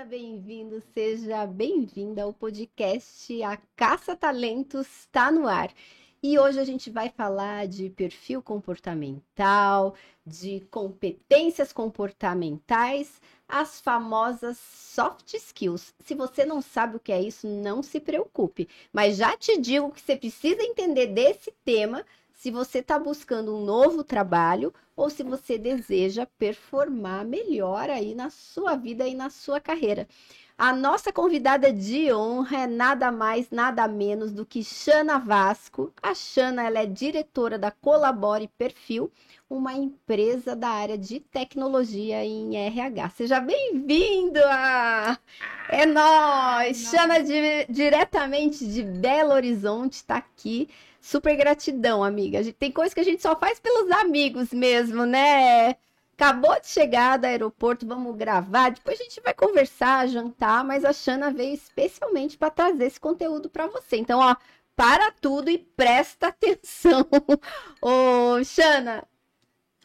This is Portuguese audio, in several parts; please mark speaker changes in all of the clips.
Speaker 1: Seja bem-vindo, seja bem-vinda ao podcast A Caça Talentos está no ar. E hoje a gente vai falar de perfil comportamental, de competências comportamentais, as famosas soft skills. Se você não sabe o que é isso, não se preocupe, mas já te digo que você precisa entender desse tema se você está buscando um novo trabalho ou se você deseja performar melhor aí na sua vida e na sua carreira. A nossa convidada de honra é nada mais, nada menos do que Xana Vasco. A Xana ela é diretora da Colabore Perfil, uma empresa da área de tecnologia em RH. Seja bem-vindo! É nós! Xana de, diretamente de Belo Horizonte está aqui Super gratidão, amiga. Tem coisa que a gente só faz pelos amigos mesmo, né? Acabou de chegar do aeroporto, vamos gravar. Depois a gente vai conversar, jantar, mas a Xana veio especialmente para trazer esse conteúdo para você. Então, ó, para tudo e presta atenção. Ô, Xana,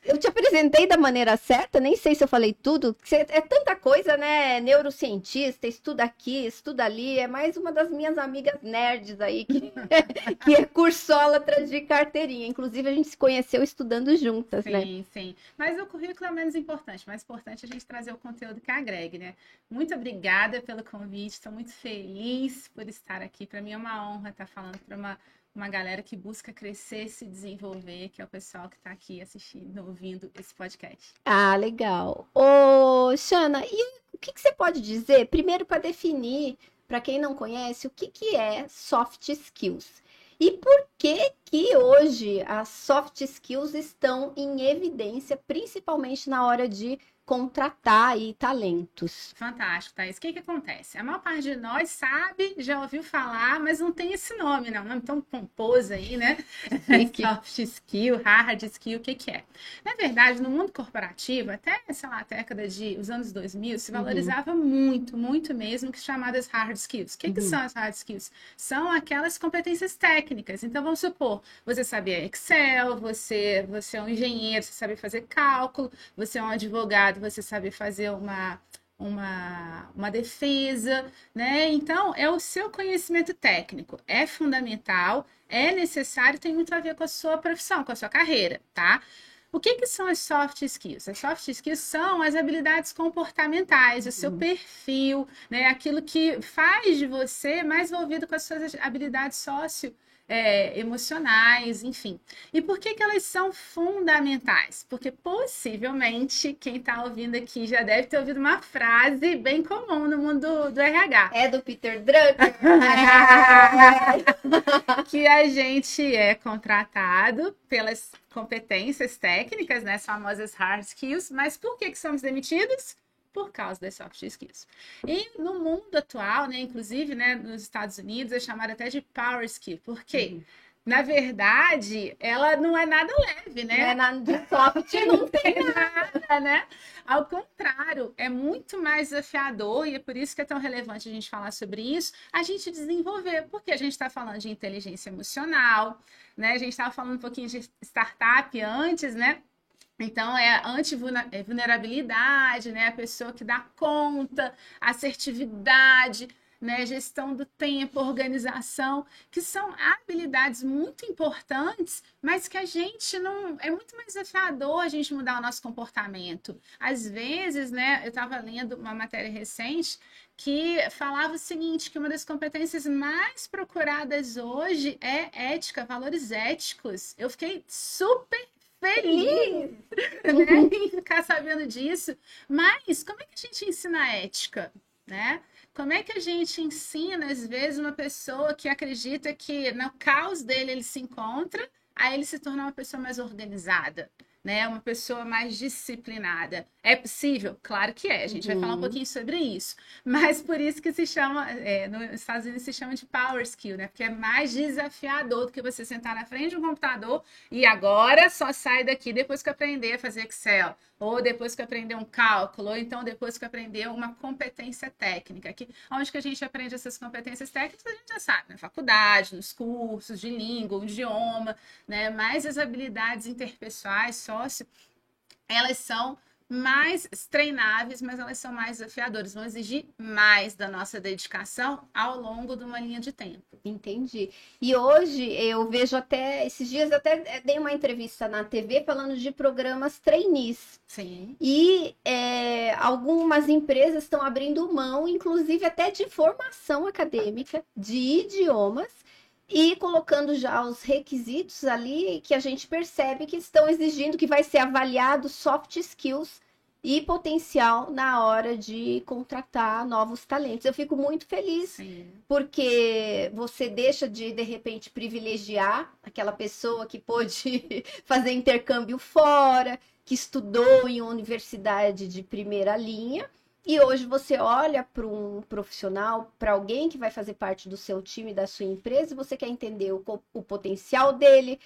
Speaker 1: eu te apresentei da maneira certa, nem sei se eu falei tudo. É tanta coisa, né? Neurocientista, estuda aqui, estuda ali. É mais uma das minhas amigas nerds aí, que, que é cursólatra de carteirinha. Inclusive, a gente se conheceu estudando juntas,
Speaker 2: sim,
Speaker 1: né?
Speaker 2: Sim, sim. Mas o currículo é menos importante. Mais importante é a gente trazer o conteúdo que agregue, né? Muito obrigada pelo convite. Estou muito feliz por estar aqui. Para mim é uma honra estar falando para uma uma galera que busca crescer, se desenvolver, que é o pessoal que está aqui assistindo, ouvindo esse podcast.
Speaker 1: Ah, legal. Ô, Xana, e o que, que você pode dizer, primeiro para definir, para quem não conhece, o que, que é soft skills? E por que que hoje as soft skills estão em evidência, principalmente na hora de contratar aí talentos.
Speaker 2: Fantástico, Thaís. O que, que acontece? A maior parte de nós sabe, já ouviu falar, mas não tem esse nome, não. Nome tão pomposo aí, né? Soft skill, hard skill, o que, que é? Na verdade, no mundo corporativo, até, sei lá, a década de os anos 2000, se uhum. valorizava uhum. muito, muito mesmo, que chamadas hard skills. O que, uhum. que são as hard skills? São aquelas competências técnicas. Então, vamos supor, você sabia Excel, você, você é um engenheiro, você sabe fazer cálculo, você é um advogado você saber fazer uma, uma, uma defesa, né? Então, é o seu conhecimento técnico. É fundamental, é necessário, tem muito a ver com a sua profissão, com a sua carreira, tá? O que, que são as soft skills? As soft skills são as habilidades comportamentais, o seu uhum. perfil, né? aquilo que faz de você mais envolvido com as suas habilidades sócio é, emocionais, enfim. E por que, que elas são fundamentais? Porque possivelmente quem está ouvindo aqui já deve ter ouvido uma frase bem comum no mundo do, do RH.
Speaker 1: É do Peter Drucker.
Speaker 2: que a gente é contratado pelas competências técnicas, né, as famosas hard skills, mas por que, que somos demitidos? Por causa das soft skills. E no mundo atual, né, inclusive né, nos Estados Unidos, é chamada até de power skill. Por quê? Uhum. Na verdade, ela não é nada leve, né?
Speaker 1: Não é nada de soft, não tem
Speaker 2: nada, né? Ao contrário, é muito mais desafiador e é por isso que é tão relevante a gente falar sobre isso, a gente desenvolver, porque a gente está falando de inteligência emocional, né? A gente estava falando um pouquinho de startup antes, né? Então, é anti-vulnerabilidade, né? A pessoa que dá conta, assertividade, né? Gestão do tempo, organização, que são habilidades muito importantes, mas que a gente não. É muito mais desafiador a gente mudar o nosso comportamento. Às vezes, né? Eu estava lendo uma matéria recente que falava o seguinte: que uma das competências mais procuradas hoje é ética, valores éticos. Eu fiquei super feliz né, em ficar sabendo disso. Mas como é que a gente ensina ética, né? Como é que a gente ensina, às vezes, uma pessoa que acredita que no caos dele ele se encontra, aí ele se torna uma pessoa mais organizada? Né? Uma pessoa mais disciplinada. É possível? Claro que é. A gente uhum. vai falar um uhum. pouquinho sobre isso. Mas por isso que se chama, é, nos Estados Unidos se chama de power skill, né? Porque é mais desafiador do que você sentar na frente de um computador e agora só sai daqui depois que aprender a fazer Excel, ou depois que aprender um cálculo, ou então depois que aprender uma competência técnica. Que, onde que a gente aprende essas competências técnicas? A gente já sabe, na faculdade, nos cursos de língua, idioma, né? Mas as habilidades interpessoais só sócio, elas são mais treináveis, mas elas são mais desafiadoras, vão exigir mais da nossa dedicação ao longo de uma linha de tempo.
Speaker 1: Entendi. E hoje eu vejo até, esses dias até dei uma entrevista na TV falando de programas trainees.
Speaker 2: Sim.
Speaker 1: E é, algumas empresas estão abrindo mão, inclusive até de formação acadêmica, de idiomas, e colocando já os requisitos ali que a gente percebe que estão exigindo que vai ser avaliado soft skills e potencial na hora de contratar novos talentos. Eu fico muito feliz
Speaker 2: Sim.
Speaker 1: porque você deixa de de repente privilegiar aquela pessoa que pôde fazer intercâmbio fora, que estudou em uma universidade de primeira linha e hoje você olha para um profissional, para alguém que vai fazer parte do seu time, da sua empresa, e você quer entender o, o, potencial dele,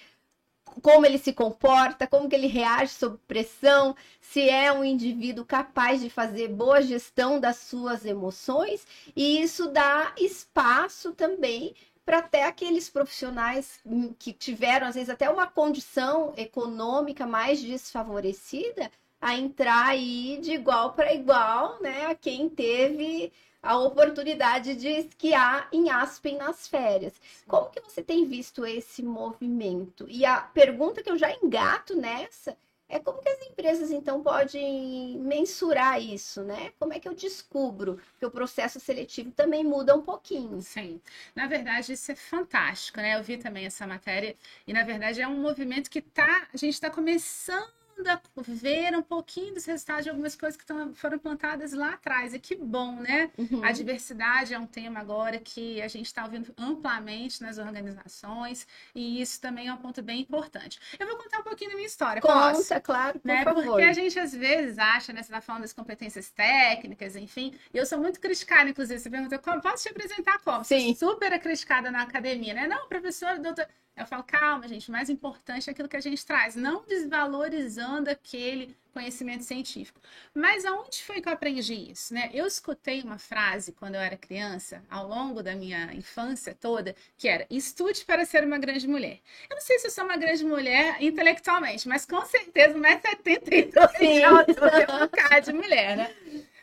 Speaker 1: como ele se comporta, como que ele reage sob pressão, se é um indivíduo capaz de fazer boa gestão das suas emoções, e isso dá espaço também para até aqueles profissionais que tiveram, às vezes, até uma condição econômica mais desfavorecida, a entrar aí de igual para igual, né, a quem teve a oportunidade de esquiar em Aspen nas férias. Como que você tem visto esse movimento? E a pergunta que eu já engato nessa é como que as empresas então podem mensurar isso, né? Como é que eu descubro que o processo seletivo também muda um pouquinho?
Speaker 2: Sim. Na verdade, isso é fantástico, né? Eu vi também essa matéria e na verdade é um movimento que tá, a gente está começando a ver um pouquinho dos resultados de algumas coisas que tão, foram plantadas lá atrás. E que bom, né? Uhum. A diversidade é um tema agora que a gente está ouvindo amplamente nas organizações, e isso também é um ponto bem importante. Eu vou contar um pouquinho da minha história.
Speaker 1: Conta, posso? claro, por
Speaker 2: né?
Speaker 1: favor.
Speaker 2: Porque a gente às vezes acha, né? Você está falando das competências técnicas, enfim, e eu sou muito criticada, inclusive. Você perguntou como posso te apresentar como?
Speaker 1: Sim.
Speaker 2: Super criticada na academia, né? Não, professor, doutor. Eu falo, calma, gente, o mais importante é aquilo que a gente traz, não desvalorizando aquele conhecimento científico. Mas aonde foi que eu aprendi isso? Né? Eu escutei uma frase quando eu era criança, ao longo da minha infância toda, que era: estude para ser uma grande mulher. Eu não sei se eu sou uma grande mulher intelectualmente, mas com certeza 1,72m de altura, um cara de mulher, né?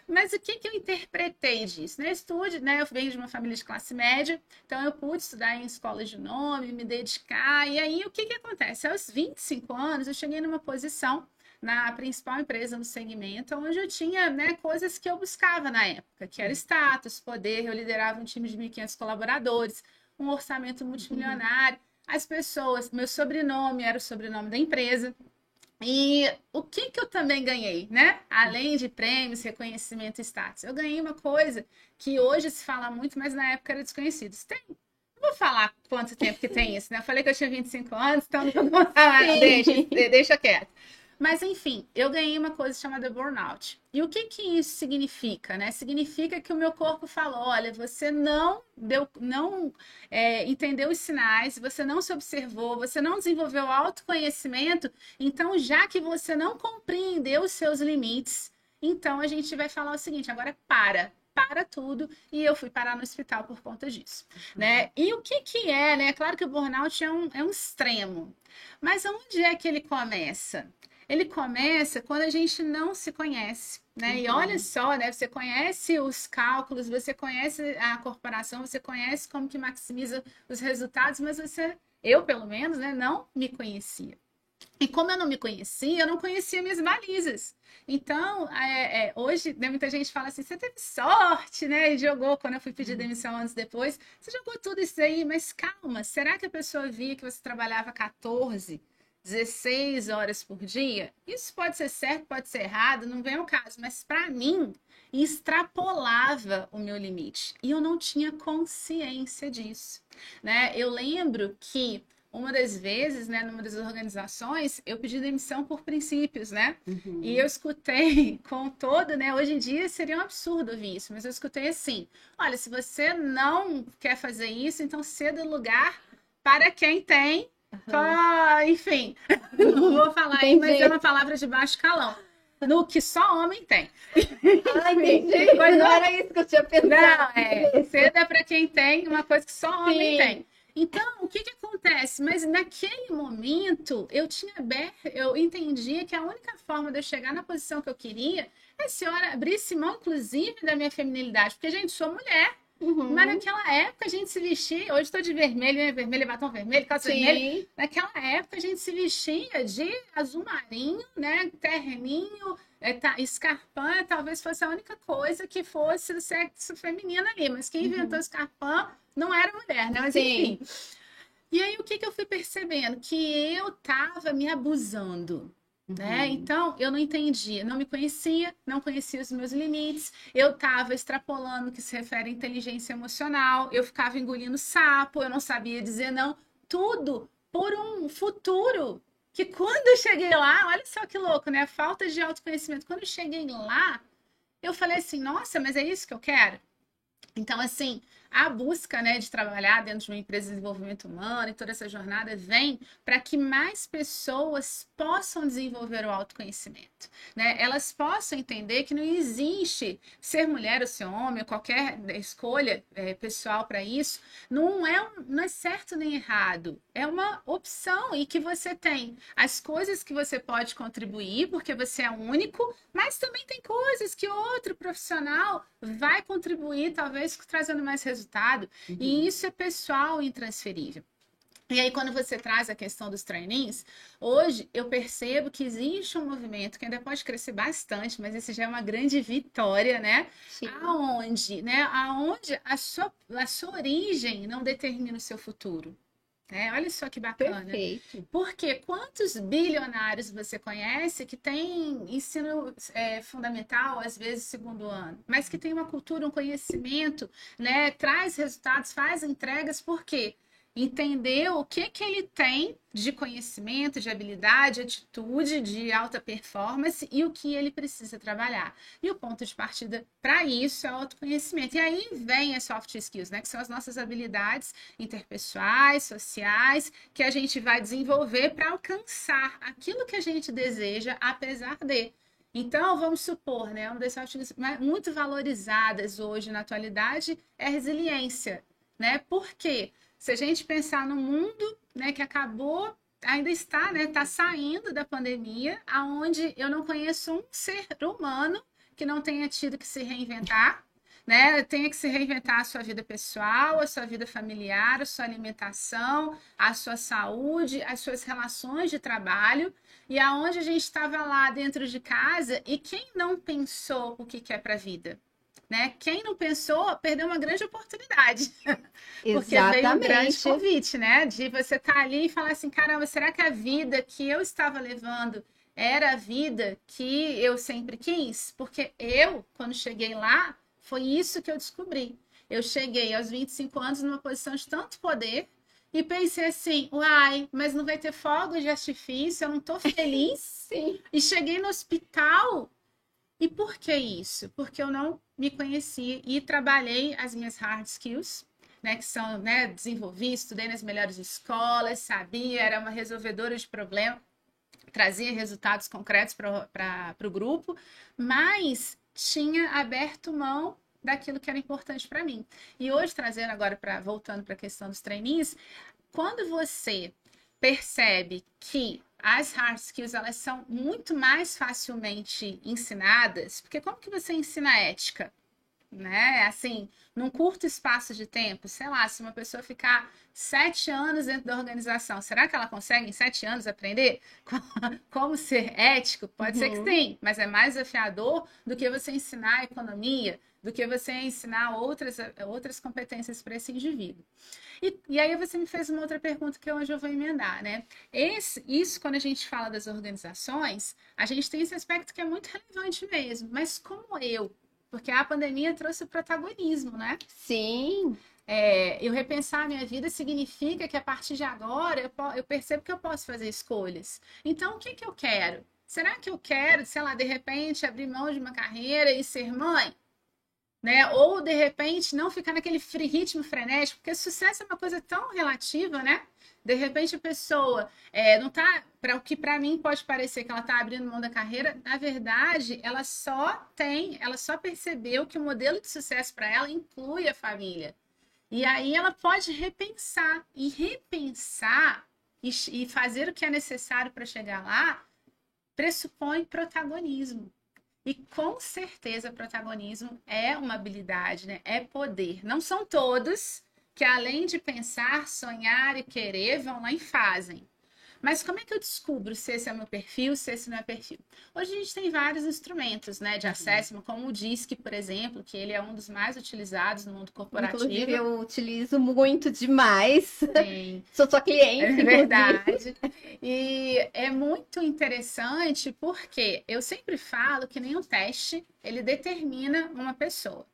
Speaker 2: Mas o que, que eu interpretei disso? Né? Estude, né? Eu venho de uma família de classe média, então eu pude estudar em escolas de nome, me dedicar. E aí, o que, que acontece? Aos 25 anos, eu cheguei numa posição na principal empresa no segmento, onde eu tinha né, coisas que eu buscava na época, que era status, poder, eu liderava um time de 1.500 colaboradores, um orçamento multimilionário, as pessoas, meu sobrenome era o sobrenome da empresa, e o que, que eu também ganhei, né? Além de prêmios, reconhecimento e status. Eu ganhei uma coisa que hoje se fala muito, mas na época era desconhecido. Tem. Não vou falar quanto tempo que tem isso, né? Eu falei que eu tinha 25 anos, então não vou contar, deixa, deixa quieto. Mas enfim, eu ganhei uma coisa chamada burnout. E o que que isso significa, né? Significa que o meu corpo falou, olha, você não deu, não é, entendeu os sinais, você não se observou, você não desenvolveu autoconhecimento. Então, já que você não compreendeu os seus limites, então a gente vai falar o seguinte: agora para, para tudo e eu fui parar no hospital por conta disso, uhum. né? E o que que é, né? Claro que o burnout é um, é um extremo, mas onde é que ele começa? Ele começa quando a gente não se conhece, né? Uhum. E olha só, né? Você conhece os cálculos, você conhece a corporação, você conhece como que maximiza os resultados, mas você, eu pelo menos, né, não me conhecia. E como eu não me conhecia, eu não conhecia minhas balizas. Então, é, é, hoje, né, muita gente fala assim: você teve sorte, né? E jogou quando eu fui pedir uhum. demissão anos depois. Você jogou tudo isso aí, mas calma, será que a pessoa via que você trabalhava 14? 16 horas por dia, isso pode ser certo, pode ser errado, não vem ao caso, mas para mim extrapolava o meu limite e eu não tinha consciência disso, né? Eu lembro que uma das vezes, né, numa das organizações, eu pedi demissão por princípios, né? Uhum. E eu escutei com todo, né? Hoje em dia seria um absurdo ouvir isso, mas eu escutei assim: olha, se você não quer fazer isso, então ceda lugar para quem tem Uhum. enfim, não vou falar aí, mas é uma palavra de baixo calão. No que só homem tem.
Speaker 1: Ah, entendi. Mas não era isso que eu tinha pensado.
Speaker 2: Não, é. Cedo é para quem tem uma coisa que só homem Sim. tem. Então, o que, que acontece? Mas naquele momento, eu tinha eu entendia que a única forma de eu chegar na posição que eu queria é se eu abrisse mão, inclusive, da minha feminilidade. Porque, gente, sou mulher. Uhum. Mas naquela época a gente se vestia, hoje estou de vermelho, né? Vermelho, batom vermelho, calça Sim. vermelha. Naquela época a gente se vestia de azul marinho, né? Terninho, é, tá, escarpão talvez fosse a única coisa que fosse do sexo feminino ali. Mas quem inventou uhum. escarpão não era mulher, né? Mas Sim. enfim. E aí o que, que eu fui percebendo? Que eu tava me abusando. Né? Uhum. Então, eu não entendia, não me conhecia, não conhecia os meus limites, eu estava extrapolando o que se refere à inteligência emocional, eu ficava engolindo sapo, eu não sabia dizer não, tudo por um futuro que quando eu cheguei lá, olha só que louco, né? A falta de autoconhecimento. Quando eu cheguei lá, eu falei assim, nossa, mas é isso que eu quero? Então, assim, a busca né, de trabalhar dentro de uma empresa de desenvolvimento humano e toda essa jornada vem para que mais pessoas possam desenvolver o autoconhecimento. Né? Elas possam entender que não existe ser mulher ou ser homem, ou qualquer escolha é, pessoal para isso, não é, um, não é certo nem errado. É uma opção e que você tem as coisas que você pode contribuir, porque você é único, mas também tem coisas que outro profissional vai contribuir, talvez trazendo mais resultado, uhum. e isso é pessoal e intransferível. E aí, quando você traz a questão dos trainings, hoje eu percebo que existe um movimento que ainda pode crescer bastante, mas isso já é uma grande vitória, né? Sim. Aonde, né? Aonde a sua, a sua origem não determina o seu futuro. É, olha só que bacana. Perfeito. Porque quantos bilionários você conhece que tem ensino é, fundamental, às vezes segundo ano, mas que tem uma cultura, um conhecimento, né? Traz resultados, faz entregas, por quê? Entender o que, que ele tem de conhecimento, de habilidade, atitude, de alta performance e o que ele precisa trabalhar. E o ponto de partida para isso é o autoconhecimento. E aí vem as soft skills, né, que são as nossas habilidades interpessoais, sociais, que a gente vai desenvolver para alcançar aquilo que a gente deseja, apesar de. Então, vamos supor, né, uma das soft skills muito valorizadas hoje na atualidade é a resiliência, né? Por quê? Se a gente pensar no mundo, né, que acabou, ainda está, né, está saindo da pandemia, aonde eu não conheço um ser humano que não tenha tido que se reinventar, né? Tenha que se reinventar a sua vida pessoal, a sua vida familiar, a sua alimentação, a sua saúde, as suas relações de trabalho. E aonde a gente estava lá dentro de casa e quem não pensou o que quer para a vida? Né? Quem não pensou perdeu uma grande oportunidade. Porque Exatamente. veio um grande convite, né? De você estar tá ali e falar assim: caramba, será que a vida que eu estava levando era a vida que eu sempre quis? Porque eu, quando cheguei lá, foi isso que eu descobri. Eu cheguei aos 25 anos numa posição de tanto poder e pensei assim: uai, mas não vai ter fogo de artifício, eu não tô feliz. Sim. E cheguei no hospital e por que isso? Porque eu não me conheci e trabalhei as minhas hard skills, né, que são, né, desenvolvi, estudei nas melhores escolas, sabia, era uma resolvedora de problema, trazia resultados concretos para o grupo, mas tinha aberto mão daquilo que era importante para mim. E hoje, trazendo agora, para voltando para a questão dos trainees, quando você percebe que as hard skills elas são muito mais facilmente ensinadas, porque como que você ensina ética? Né? Assim, num curto espaço de tempo, sei lá, se uma pessoa ficar sete anos dentro da organização, será que ela consegue em sete anos aprender como ser ético? Pode uhum. ser que uhum. sim, mas é mais desafiador do que você ensinar economia, do que você ensinar outras, outras competências para esse indivíduo. E, e, aí você me fez uma outra pergunta que hoje eu vou emendar, né? Esse, isso, quando a gente fala das organizações, a gente tem esse aspecto que é muito relevante mesmo. Mas como eu? Porque a pandemia trouxe o protagonismo, né?
Speaker 1: Sim.
Speaker 2: É, eu repensar a minha vida significa que a partir de agora eu, eu percebo que eu posso fazer escolhas. Então, o que, que eu quero? Será que eu quero, sei lá, de repente abrir mão de uma carreira e ser mãe? Né? Ou de repente não ficar naquele ritmo frenético, porque sucesso é uma coisa tão relativa, né? De repente a pessoa é, não tá para o que para mim pode parecer que ela está abrindo mão da carreira, na verdade ela só tem, ela só percebeu que o modelo de sucesso para ela inclui a família. E aí ela pode repensar. E repensar e, e fazer o que é necessário para chegar lá pressupõe protagonismo. E com certeza protagonismo é uma habilidade, né? é poder. Não são todos que, além de pensar, sonhar e querer, vão lá e fazem. Mas como é que eu descubro se esse é o meu perfil, se esse não é perfil? Hoje a gente tem vários instrumentos né, de uhum. acesso, como o DISC, por exemplo, que ele é um dos mais utilizados no mundo corporativo.
Speaker 1: Inclusive, eu utilizo muito demais. Sim. Sou sua cliente.
Speaker 2: É verdade. E é muito interessante porque eu sempre falo que nenhum teste ele determina uma pessoa.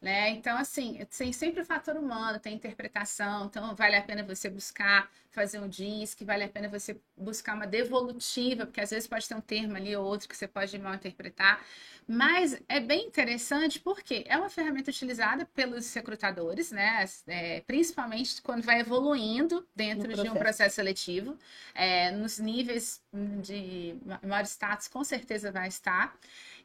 Speaker 2: Né? Então, assim, tem sempre o fator humano, tem interpretação, então vale a pena você buscar fazer um DISC, vale a pena você buscar uma devolutiva, porque às vezes pode ter um termo ali ou outro que você pode mal interpretar. Mas é bem interessante porque é uma ferramenta utilizada pelos recrutadores, né? É, principalmente quando vai evoluindo dentro de um processo seletivo. É, nos níveis de maior status, com certeza vai estar.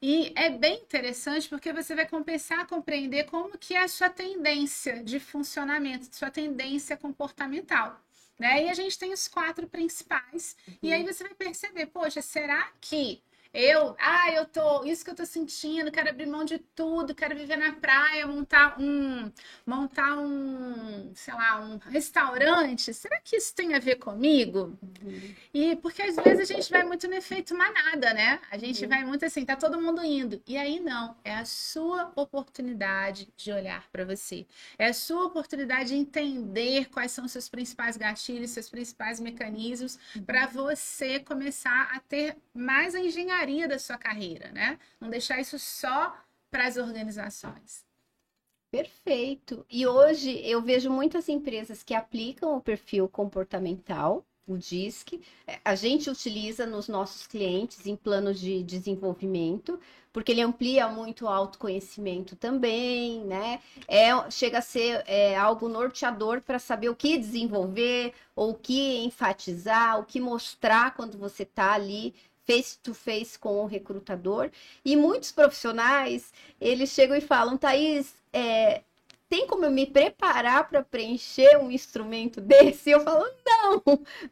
Speaker 2: E é bem interessante porque você vai compensar, compreender como que é a sua tendência de funcionamento, sua tendência comportamental. Né? E a gente tem os quatro principais. Uhum. E aí você vai perceber, poxa, será que eu, ah, eu tô, isso que eu tô sentindo, quero abrir mão de tudo, quero viver na praia, montar um, montar um, sei lá, um restaurante. Será que isso tem a ver comigo? Uhum. E porque às vezes a gente vai muito no efeito manada, né? A gente uhum. vai muito assim, tá todo mundo indo. E aí não, é a sua oportunidade de olhar para você. É a sua oportunidade de entender quais são seus principais gatilhos, seus principais mecanismos uhum. para você começar a ter mais a engenharia da sua carreira, né? Não deixar isso só para as organizações.
Speaker 1: Perfeito. E hoje eu vejo muitas empresas que aplicam o perfil comportamental, o DISC. É, a gente utiliza nos nossos clientes em planos de desenvolvimento, porque ele amplia muito o autoconhecimento também, né? É, chega a ser é, algo norteador para saber o que desenvolver, ou o que enfatizar, o que mostrar quando você está ali face to face com o recrutador. E muitos profissionais, eles chegam e falam, Thaís, é, tem como eu me preparar para preencher um instrumento desse? Eu falo, não,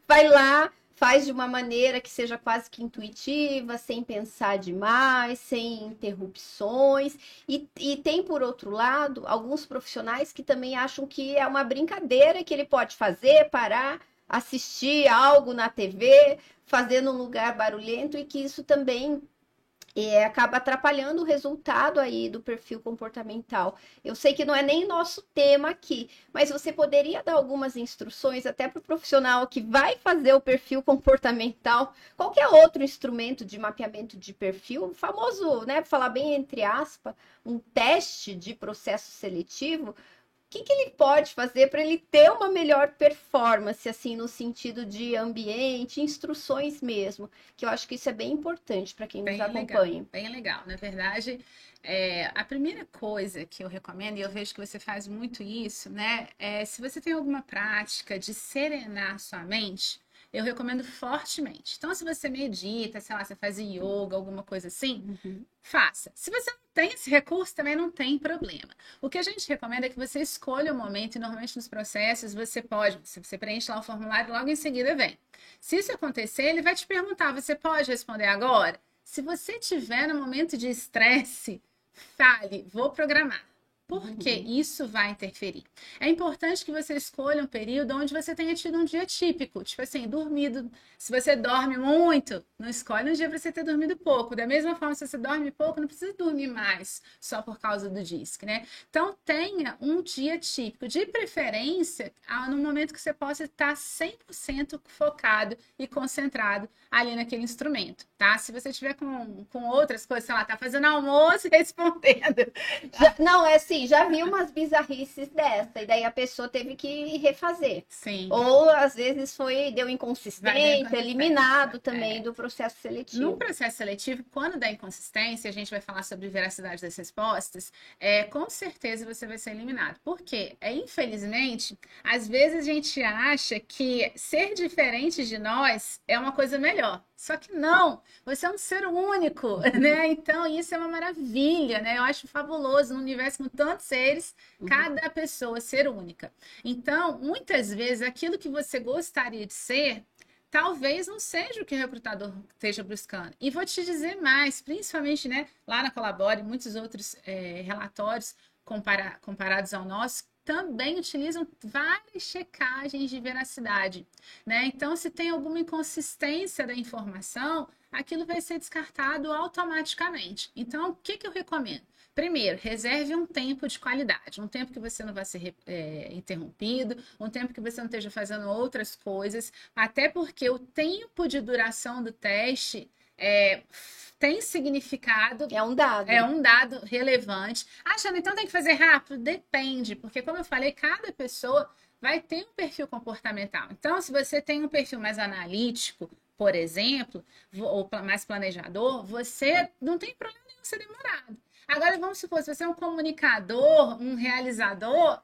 Speaker 1: vai lá, faz de uma maneira que seja quase que intuitiva, sem pensar demais, sem interrupções. E, e tem, por outro lado, alguns profissionais que também acham que é uma brincadeira que ele pode fazer, parar, assistir algo na TV, fazendo um lugar barulhento e que isso também é, acaba atrapalhando o resultado aí do perfil comportamental. Eu sei que não é nem nosso tema aqui, mas você poderia dar algumas instruções até para o profissional que vai fazer o perfil comportamental, qualquer outro instrumento de mapeamento de perfil, famoso, né, falar bem entre aspas, um teste de processo seletivo, que, que ele pode fazer para ele ter uma melhor performance, assim, no sentido de ambiente, instruções mesmo, que eu acho que isso é bem importante para quem bem nos acompanha.
Speaker 2: Legal, bem legal. Na verdade, é, a primeira coisa que eu recomendo, e eu vejo que você faz muito isso, né, é se você tem alguma prática de serenar sua mente, eu recomendo fortemente. Então, se você medita, sei lá, você faz yoga, alguma coisa assim, uhum. faça. Se você não tem esse recurso, também não tem problema. O que a gente recomenda é que você escolha o momento, e normalmente nos processos você pode, se você preenche lá o formulário, logo em seguida vem. Se isso acontecer, ele vai te perguntar: você pode responder agora? Se você tiver no momento de estresse, fale, vou programar porque uhum. isso vai interferir. É importante que você escolha um período onde você tenha tido um dia típico, tipo assim, dormido. Se você dorme muito, não escolhe um dia para você ter dormido pouco. Da mesma forma, se você dorme pouco, não precisa dormir mais só por causa do disque, né? Então, tenha um dia típico, de preferência, no momento que você possa estar 100% focado e concentrado ali naquele instrumento, tá? Se você tiver com, com outras coisas, sei lá, tá fazendo almoço e respondendo.
Speaker 1: Já, não, é assim, já vi umas bizarrices dessa, e daí a pessoa teve que refazer.
Speaker 2: Sim.
Speaker 1: Ou às vezes foi, deu inconsistência, eliminado também é. do processo seletivo.
Speaker 2: No processo seletivo, quando dá inconsistência, a gente vai falar sobre veracidade das respostas, é, com certeza você vai ser eliminado. Por quê? É, infelizmente, às vezes a gente acha que ser diferente de nós é uma coisa melhor. Só que não, você é um ser único, né? Então, isso é uma maravilha, né? Eu acho fabuloso no universo com tantos seres, uhum. cada pessoa ser única. Então, muitas vezes, aquilo que você gostaria de ser, talvez não seja o que o recrutador esteja buscando. E vou te dizer mais, principalmente, né, lá na Colabore, muitos outros é, relatórios compara comparados ao nosso, também utilizam várias checagens de veracidade, né? Então, se tem alguma inconsistência da informação, aquilo vai ser descartado automaticamente. Então, o que, que eu recomendo? Primeiro, reserve um tempo de qualidade, um tempo que você não vai ser é, interrompido, um tempo que você não esteja fazendo outras coisas, até porque o tempo de duração do teste é, tem significado.
Speaker 1: É um dado.
Speaker 2: É um dado relevante. Achando, então tem que fazer rápido? Depende, porque, como eu falei, cada pessoa vai ter um perfil comportamental. Então, se você tem um perfil mais analítico, por exemplo, ou mais planejador, você não tem problema nenhum ser demorado. Agora, vamos supor, se você é um comunicador, um realizador,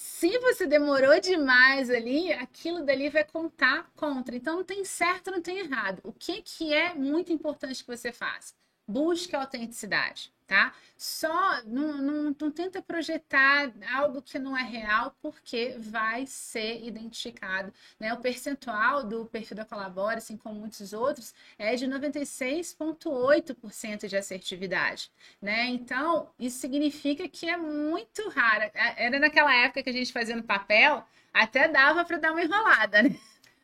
Speaker 2: se você demorou demais ali, aquilo dali vai contar contra. Então não tem certo, não tem errado. O que, que é muito importante que você faça? Busque a autenticidade tá? Só não, não, não, tenta projetar algo que não é real, porque vai ser identificado. Né? O percentual do perfil da Colabora, assim como muitos outros, é de 96,8% de assertividade. Né? Então, isso significa que é muito raro. É, era naquela época que a gente fazia no papel, até dava para dar uma enrolada, né?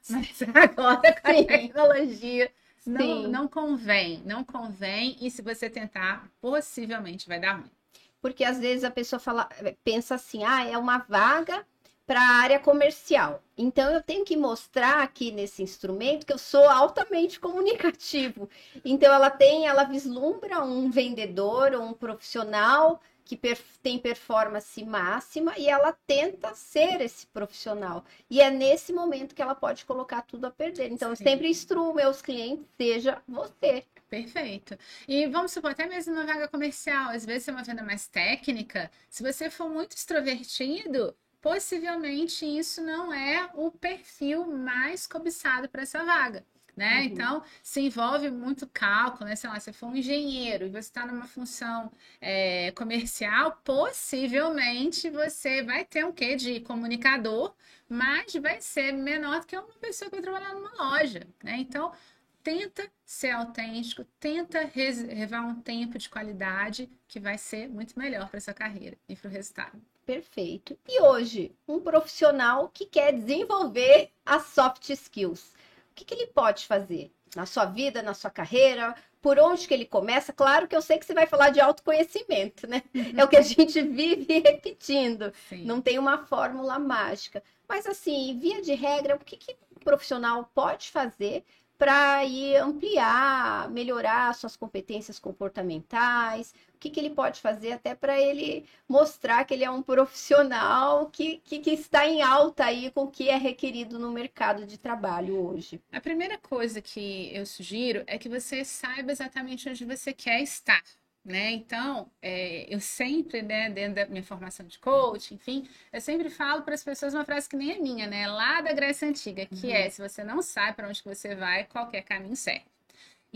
Speaker 2: Mas agora com a tecnologia não, não convém, não convém. E se você tentar, possivelmente vai dar ruim.
Speaker 1: Porque às vezes a pessoa fala, pensa assim, ah, é uma vaga para a área comercial. Então eu tenho que mostrar aqui nesse instrumento que eu sou altamente comunicativo. Então ela tem, ela vislumbra um vendedor ou um profissional que per tem performance máxima e ela tenta ser esse profissional. E é nesse momento que ela pode colocar tudo a perder. Então, eu sempre instruo meus clientes, seja você.
Speaker 2: Perfeito. E vamos supor, até mesmo na vaga comercial, às vezes é uma venda mais técnica, se você for muito extrovertido, possivelmente isso não é o perfil mais cobiçado para essa vaga né? Uhum. Então, se envolve muito cálculo, né? Sei lá, se for um engenheiro e você está numa função é, comercial, possivelmente você vai ter um quê de comunicador, mas vai ser menor do que uma pessoa que vai trabalhar numa loja, né? Então, tenta ser autêntico, tenta reservar um tempo de qualidade que vai ser muito melhor para sua carreira e para o resultado.
Speaker 1: Perfeito. E hoje, um profissional que quer desenvolver as soft skills o que, que ele pode fazer na sua vida, na sua carreira? Por onde que ele começa? Claro que eu sei que você vai falar de autoconhecimento, né? É o que a gente vive repetindo. Sim. Não tem uma fórmula mágica. Mas assim, via de regra, o que, que o profissional pode fazer para ir ampliar, melhorar suas competências comportamentais, o que, que ele pode fazer até para ele mostrar que ele é um profissional que, que, que, está em alta aí com o que é requerido no mercado de trabalho hoje.
Speaker 2: A primeira coisa que eu sugiro é que você saiba exatamente onde você quer estar né? Então, é, eu sempre, né, dentro da minha formação de coach, enfim, eu sempre falo para as pessoas uma frase que nem é minha, né? Lá da Grécia Antiga, que uhum. é: se você não sabe para onde você vai, qualquer caminho serve.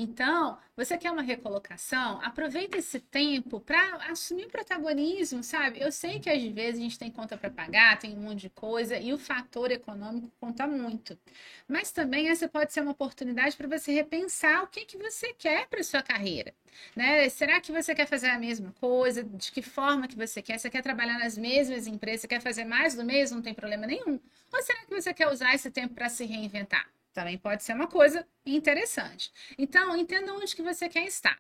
Speaker 2: Então, você quer uma recolocação? Aproveita esse tempo para assumir o protagonismo, sabe? Eu sei que às vezes a gente tem conta para pagar, tem um monte de coisa e o fator econômico conta muito. Mas também essa pode ser uma oportunidade para você repensar o que, que você quer para sua carreira. Né? Será que você quer fazer a mesma coisa? De que forma que você quer? Você quer trabalhar nas mesmas empresas? Você quer fazer mais do mesmo? Não tem problema nenhum. Ou será que você quer usar esse tempo para se reinventar? Também pode ser uma coisa interessante. Então, entenda onde que você quer estar.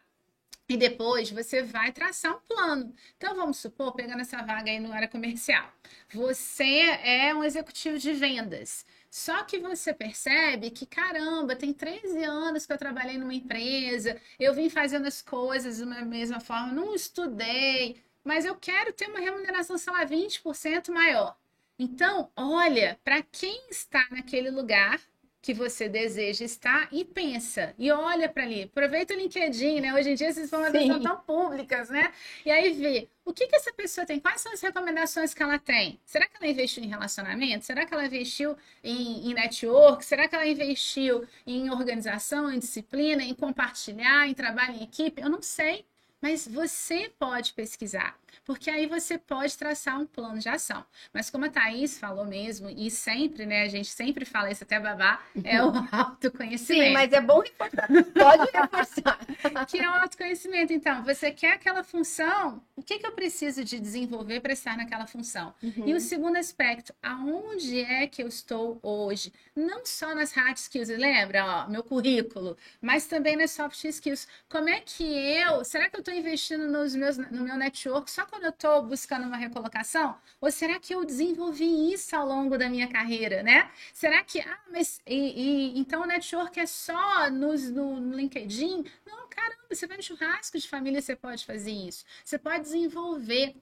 Speaker 2: E depois você vai traçar um plano. Então, vamos supor, pegando essa vaga aí no área comercial, você é um executivo de vendas. Só que você percebe que, caramba, tem 13 anos que eu trabalhei numa empresa, eu vim fazendo as coisas da mesma forma, não estudei, mas eu quero ter uma remuneração, sei lá, 20% maior. Então, olha para quem está naquele lugar que você deseja estar e pensa e olha para ali. Aproveita o LinkedIn, né? Hoje em dia essas informações são tão públicas, né? E aí vê o que, que essa pessoa tem, quais são as recomendações que ela tem. Será que ela investiu em relacionamento? Será que ela investiu em, em network? Será que ela investiu em organização, em disciplina, em compartilhar, em trabalho em equipe? Eu não sei. Mas você pode pesquisar, porque aí você pode traçar um plano de ação. Mas como a Thaís falou mesmo, e sempre, né, a gente sempre fala isso até babá, é o autoconhecimento.
Speaker 1: Sim, mas é bom reforçar. Pode reforçar.
Speaker 2: que é o autoconhecimento. Então, você quer aquela função, o que, que eu preciso de desenvolver para estar naquela função? Uhum. E o segundo aspecto, aonde é que eu estou hoje? Não só nas hard skills, lembra, ó, meu currículo, mas também nas soft skills. Como é que eu, será que eu estou investindo nos meus, no meu network só quando eu estou buscando uma recolocação? Ou será que eu desenvolvi isso ao longo da minha carreira, né? Será que, ah, mas e, e, então o network é só nos, no, no LinkedIn? Não, caramba, você vai no churrasco de família, você pode fazer isso. Você pode desenvolver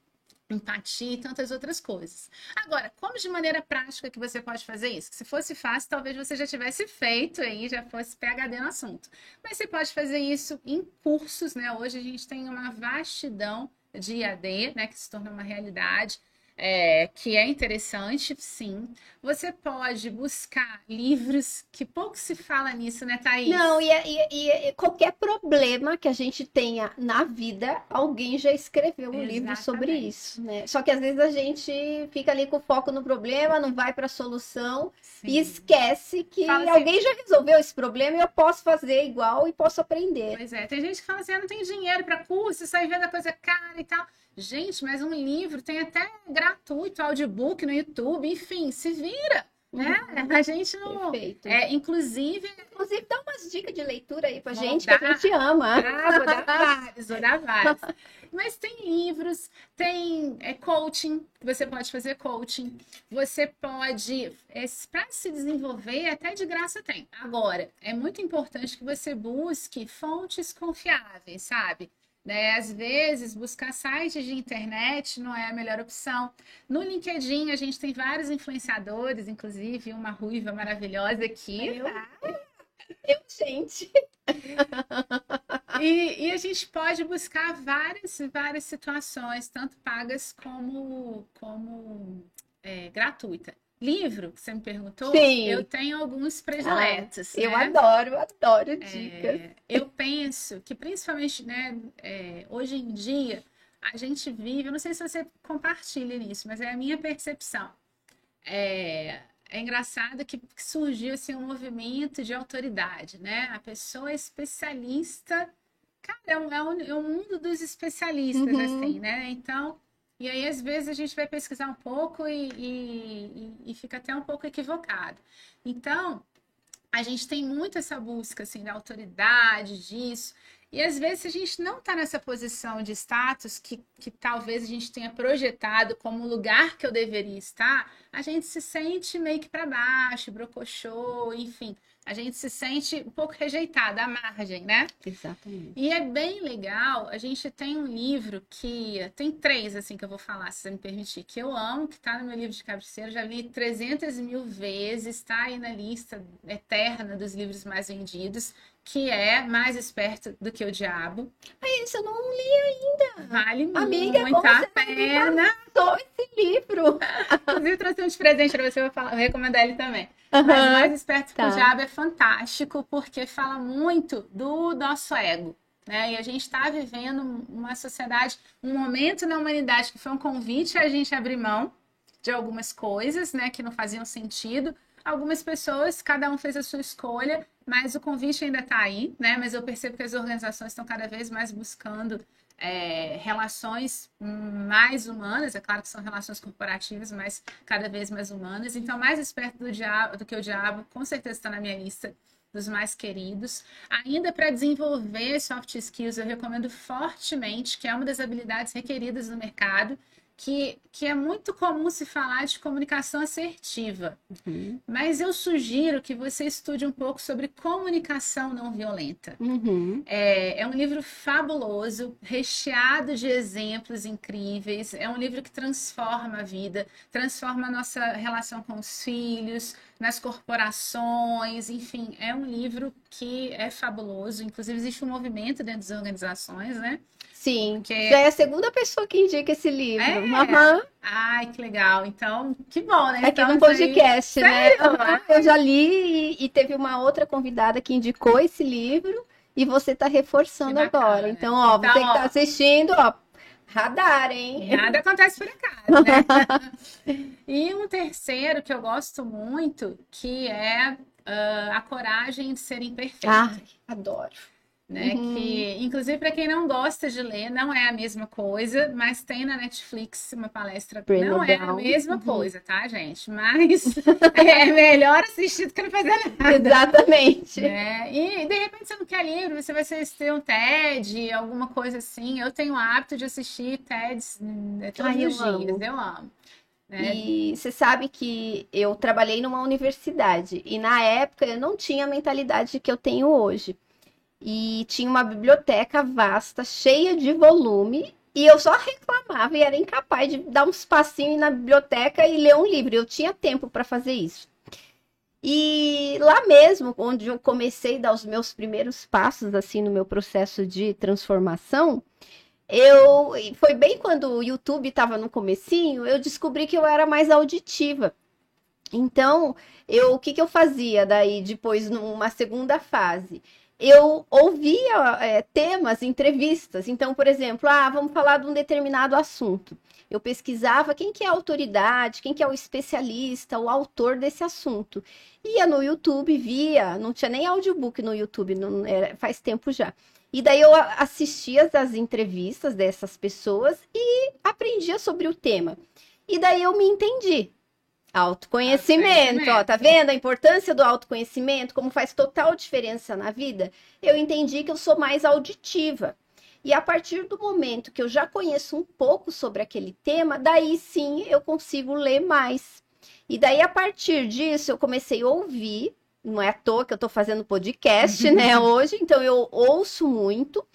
Speaker 2: empatia e tantas outras coisas. Agora, como de maneira prática que você pode fazer isso? Se fosse fácil, talvez você já tivesse feito aí, já fosse PhD no assunto. Mas você pode fazer isso em cursos, né? Hoje a gente tem uma vastidão de IAD, né, que se torna uma realidade é, que é interessante, sim. Você pode buscar livros que pouco se fala nisso, né, Thaís?
Speaker 1: Não, e, e, e qualquer problema que a gente tenha na vida, alguém já escreveu um Exatamente. livro sobre isso, né? Só que às vezes a gente fica ali com foco no problema, não vai para a solução sim. e esquece que fala alguém assim, já resolveu esse problema e eu posso fazer igual e posso aprender.
Speaker 2: Pois é, tem gente que fala assim, eu ah, não tenho dinheiro para curso, sai vendo a coisa cara e tal. Gente, mas um livro tem até gratuito, audiobook no YouTube, enfim, se vira. Né? Uhum. A gente não. Perfeito. É, inclusive.
Speaker 1: Inclusive, dá umas dicas de leitura aí pra gente, dar. que a gente ama.
Speaker 2: Ah, vou dar vários, vou dar vários. Mas tem livros, tem é, coaching, você pode fazer coaching, você pode, é, para se desenvolver, até de graça tem. Agora, é muito importante que você busque fontes confiáveis, sabe? Né? Às vezes, buscar sites de internet não é a melhor opção. No LinkedIn, a gente tem vários influenciadores, inclusive uma ruiva maravilhosa aqui.
Speaker 1: Eu, eu gente.
Speaker 2: E, e, a gente pode buscar várias, várias situações, tanto pagas como, como é, gratuita. Livro, que você me perguntou, Sim. eu tenho alguns prediletos.
Speaker 1: Ah, eu né? adoro, adoro é, dicas. É,
Speaker 2: eu penso que principalmente, né, é, hoje em dia, a gente vive, eu não sei se você compartilha nisso, mas é a minha percepção. É, é engraçado que, que surgiu assim, um movimento de autoridade, né? A pessoa é especialista, cara, é um, é um, é um mundo dos especialistas, uhum. assim, né? Então, e aí, às vezes, a gente vai pesquisar um pouco e, e, e, fica até um pouco equivocado. Então, a gente tem muito essa busca assim, da autoridade, disso. E às vezes, se a gente não está nessa posição de status que, que talvez a gente tenha projetado como o lugar que eu deveria estar, a gente se sente meio que para baixo, brocochô, enfim a gente se sente um pouco rejeitada à margem, né?
Speaker 1: Exatamente.
Speaker 2: E é bem legal, a gente tem um livro que tem três, assim, que eu vou falar, se você me permitir, que eu amo, que está no meu livro de cabeceira, já li 300 mil vezes, está aí na lista eterna dos livros mais vendidos, que é Mais Esperto do que o Diabo.
Speaker 1: Ai, isso eu não li ainda.
Speaker 2: Vale Amiga, muito a pena.
Speaker 1: Só esse livro.
Speaker 2: Inclusive, trouxe um de presente para você, eu vou, vou recomendar ele também. Uhum. Mas Mais Esperto tá. que o tá. Diabo é fantástico, porque fala muito do nosso ego. Né? E a gente está vivendo uma sociedade, um momento na humanidade que foi um convite a gente abrir mão de algumas coisas né, que não faziam sentido. Algumas pessoas, cada um fez a sua escolha, mas o convite ainda está aí, né? Mas eu percebo que as organizações estão cada vez mais buscando é, relações mais humanas, é claro que são relações corporativas, mas cada vez mais humanas. Então, mais esperto do, diabo, do que o diabo, com certeza está na minha lista dos mais queridos. Ainda para desenvolver soft skills, eu recomendo fortemente, que é uma das habilidades requeridas no mercado, que, que é muito comum se falar de comunicação assertiva. Uhum. Mas eu sugiro que você estude um pouco sobre comunicação não violenta. Uhum. É, é um livro fabuloso, recheado de exemplos incríveis. É um livro que transforma a vida, transforma a nossa relação com os filhos, nas corporações, enfim, é um livro que é fabuloso. Inclusive, existe um movimento dentro das organizações, né?
Speaker 1: Sim, que já é a segunda pessoa que indica esse livro. É.
Speaker 2: Uhum. Ai, que legal. Então, que bom, né?
Speaker 1: Aqui no podcast, né? Uhum. Eu já li e, e, teve uma outra convidada que indicou esse livro e você está reforçando bacana, agora. Então, ó, então, você que está assistindo, ó, radar, hein?
Speaker 2: Nada acontece por acaso, né? e um terceiro que eu gosto muito, que é uh, a coragem de ser imperfeito.
Speaker 1: Ai, adoro
Speaker 2: né? Uhum. Que, inclusive, para quem não gosta de ler, não é a mesma coisa, mas tem na Netflix uma palestra. não é a mesma uhum. coisa, tá, gente? Mas é melhor assistir do que não fazer nada.
Speaker 1: Exatamente.
Speaker 2: Né? E de repente você não quer livro, você vai assistir um TED, alguma coisa assim. Eu tenho o hábito de assistir TEDs né, todos Ai, os eu dias, amo. eu amo.
Speaker 1: Né? E você sabe que eu trabalhei numa universidade e na época eu não tinha a mentalidade que eu tenho hoje e tinha uma biblioteca vasta, cheia de volume, e eu só reclamava e era incapaz de dar uns passinhos na biblioteca e ler um livro. Eu tinha tempo para fazer isso. E lá mesmo, onde eu comecei a dar os meus primeiros passos assim no meu processo de transformação, eu foi bem quando o YouTube estava no comecinho, eu descobri que eu era mais auditiva. Então, eu o que, que eu fazia daí depois numa segunda fase? Eu ouvia é, temas, entrevistas. Então, por exemplo, ah, vamos falar de um determinado assunto. Eu pesquisava quem que é a autoridade, quem que é o especialista, o autor desse assunto. Ia no YouTube, via, não tinha nem audiobook no YouTube, não era, faz tempo já. E daí eu assistia as entrevistas dessas pessoas e aprendia sobre o tema. E daí eu me entendi. Autoconhecimento, ó, tá vendo a importância do autoconhecimento, como faz total diferença na vida? Eu entendi que eu sou mais auditiva. E a partir do momento que eu já conheço um pouco sobre aquele tema, daí sim eu consigo ler mais. E daí, a partir disso, eu comecei a ouvir. Não é à toa que eu tô fazendo podcast, né, hoje. Então, eu ouço muito.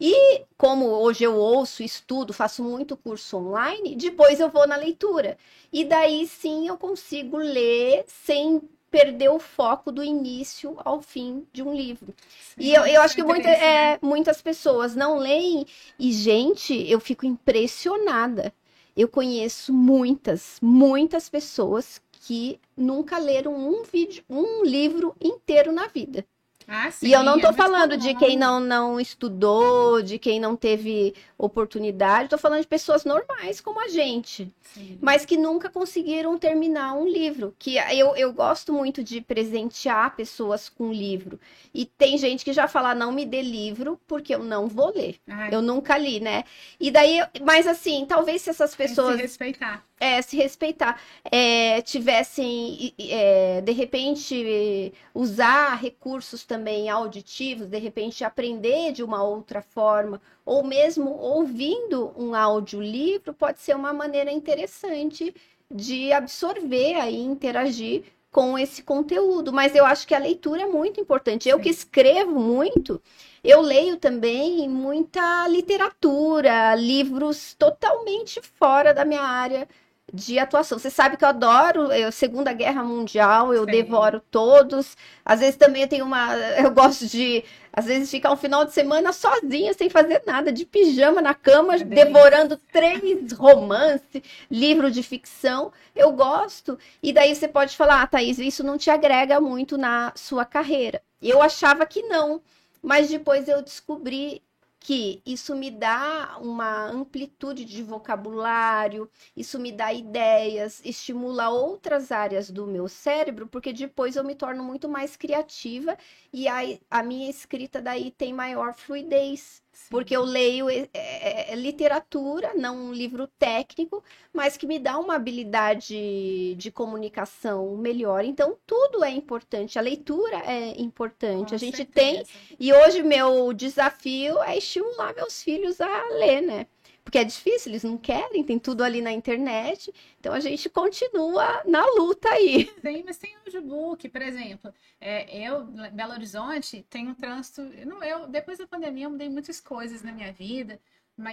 Speaker 1: E como hoje eu ouço, estudo, faço muito curso online, depois eu vou na leitura. E daí sim eu consigo ler sem perder o foco do início ao fim de um livro. Sim, e eu, eu acho que muita, é, muitas pessoas não leem. E, gente, eu fico impressionada. Eu conheço muitas, muitas pessoas que nunca leram um vídeo, um livro inteiro na vida.
Speaker 2: Ah, sim,
Speaker 1: e eu não estou é falando de quem não, não estudou, de quem não teve oportunidade, estou falando de pessoas normais como a gente, sim. mas que nunca conseguiram terminar um livro. Que eu, eu gosto muito de presentear pessoas com livro. E tem gente que já fala, não me dê livro, porque eu não vou ler. Ai. Eu nunca li, né? E daí, mas assim, talvez se essas pessoas.
Speaker 2: se respeitar
Speaker 1: é, se respeitar, é, tivessem, é, de repente, usar recursos também auditivos, de repente aprender de uma outra forma, ou mesmo ouvindo um audiolivro, pode ser uma maneira interessante de absorver e interagir com esse conteúdo. Mas eu acho que a leitura é muito importante. Eu que escrevo muito, eu leio também muita literatura, livros totalmente fora da minha área de atuação. Você sabe que eu adoro eu, Segunda Guerra Mundial, eu Sim. devoro todos. Às vezes também eu tenho uma. Eu gosto de, às vezes, ficar um final de semana sozinha, sem fazer nada, de pijama na cama, é devorando três romances, livro de ficção. Eu gosto. E daí você pode falar, ah, Thaís, isso não te agrega muito na sua carreira. Eu achava que não. Mas depois eu descobri que isso me dá uma amplitude de vocabulário, isso me dá ideias, estimula outras áreas do meu cérebro, porque depois eu me torno muito mais criativa e a, a minha escrita daí tem maior fluidez. Porque eu leio é, é, é, literatura, não um livro técnico, mas que me dá uma habilidade de comunicação melhor. Então, tudo é importante. A leitura é importante. Com a gente certeza. tem. E hoje, meu desafio é estimular meus filhos a ler, né? Porque é difícil, eles não querem, tem tudo ali na internet. Então a gente continua na luta aí.
Speaker 2: Sim, mas tem audiobook, por exemplo. É, eu, Belo Horizonte, tenho um trânsito. Não, eu, depois da pandemia, eu mudei muitas coisas na minha vida,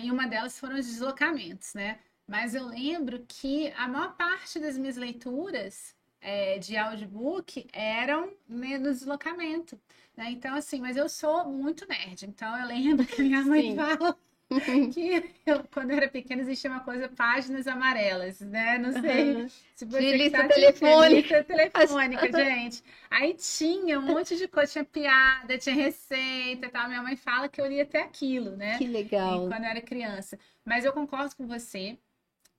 Speaker 2: e uma delas foram os deslocamentos, né? Mas eu lembro que a maior parte das minhas leituras é, de audiobook eram né, no deslocamento. Né? Então, assim, mas eu sou muito nerd. Então, eu lembro que minha mãe Sim. fala que eu, quando eu era pequena existia uma coisa, páginas amarelas, né? Não sei uhum.
Speaker 1: se você de lista tá telefônica.
Speaker 2: Lista telefônica, gente. Aí tinha um monte de coisa, tinha piada, tinha receita e tal. Minha mãe fala que eu lia até aquilo, né?
Speaker 1: Que legal.
Speaker 2: E quando eu era criança. Mas eu concordo com você.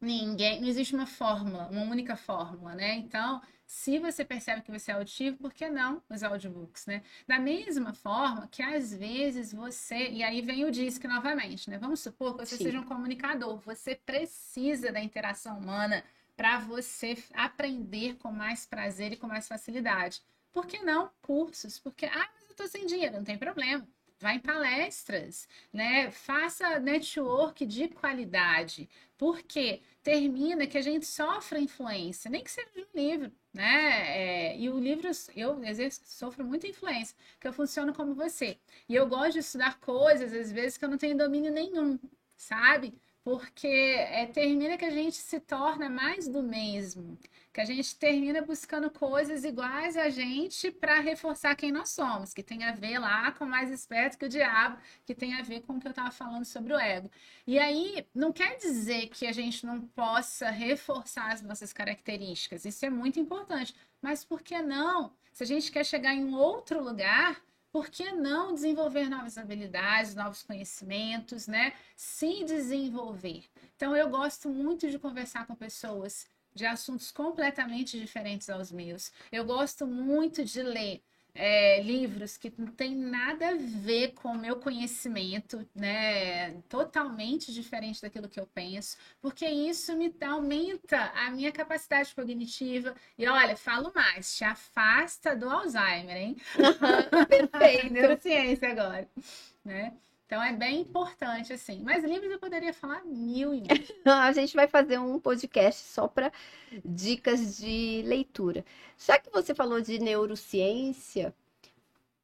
Speaker 2: Ninguém, não existe uma fórmula, uma única fórmula, né? Então, se você percebe que você é auditivo, por que não os audiobooks, né? Da mesma forma que às vezes você, e aí vem o DISC novamente, né? Vamos supor que você Sim. seja um comunicador, você precisa da interação humana para você aprender com mais prazer e com mais facilidade. Por que não cursos? Porque, ah, mas eu estou sem dinheiro, não tem problema vá em palestras, né? Faça network de qualidade, porque termina que a gente sofre influência, nem que seja de um livro, né? É, e o livro, eu exerço, sofro muita influência, que eu funciono como você. E eu gosto de estudar coisas, às vezes, que eu não tenho domínio nenhum, sabe? Porque é, termina que a gente se torna mais do mesmo que a gente termina buscando coisas iguais a gente para reforçar quem nós somos, que tem a ver lá com mais esperto que o diabo, que tem a ver com o que eu estava falando sobre o ego. E aí, não quer dizer que a gente não possa reforçar as nossas características, isso é muito importante, mas por que não? Se a gente quer chegar em um outro lugar, por que não desenvolver novas habilidades, novos conhecimentos, né? Se desenvolver. Então, eu gosto muito de conversar com pessoas de assuntos completamente diferentes aos meus. Eu gosto muito de ler é, livros que não tem nada a ver com o meu conhecimento, né? Totalmente diferente daquilo que eu penso, porque isso me aumenta a minha capacidade cognitiva. E olha, falo mais, te afasta do Alzheimer, hein?
Speaker 1: Perfeito.
Speaker 2: Neurociência agora, né? Então é bem importante, assim. Mas livros eu poderia falar mil e mil.
Speaker 1: A gente vai fazer um podcast só para dicas de leitura. Já que você falou de neurociência,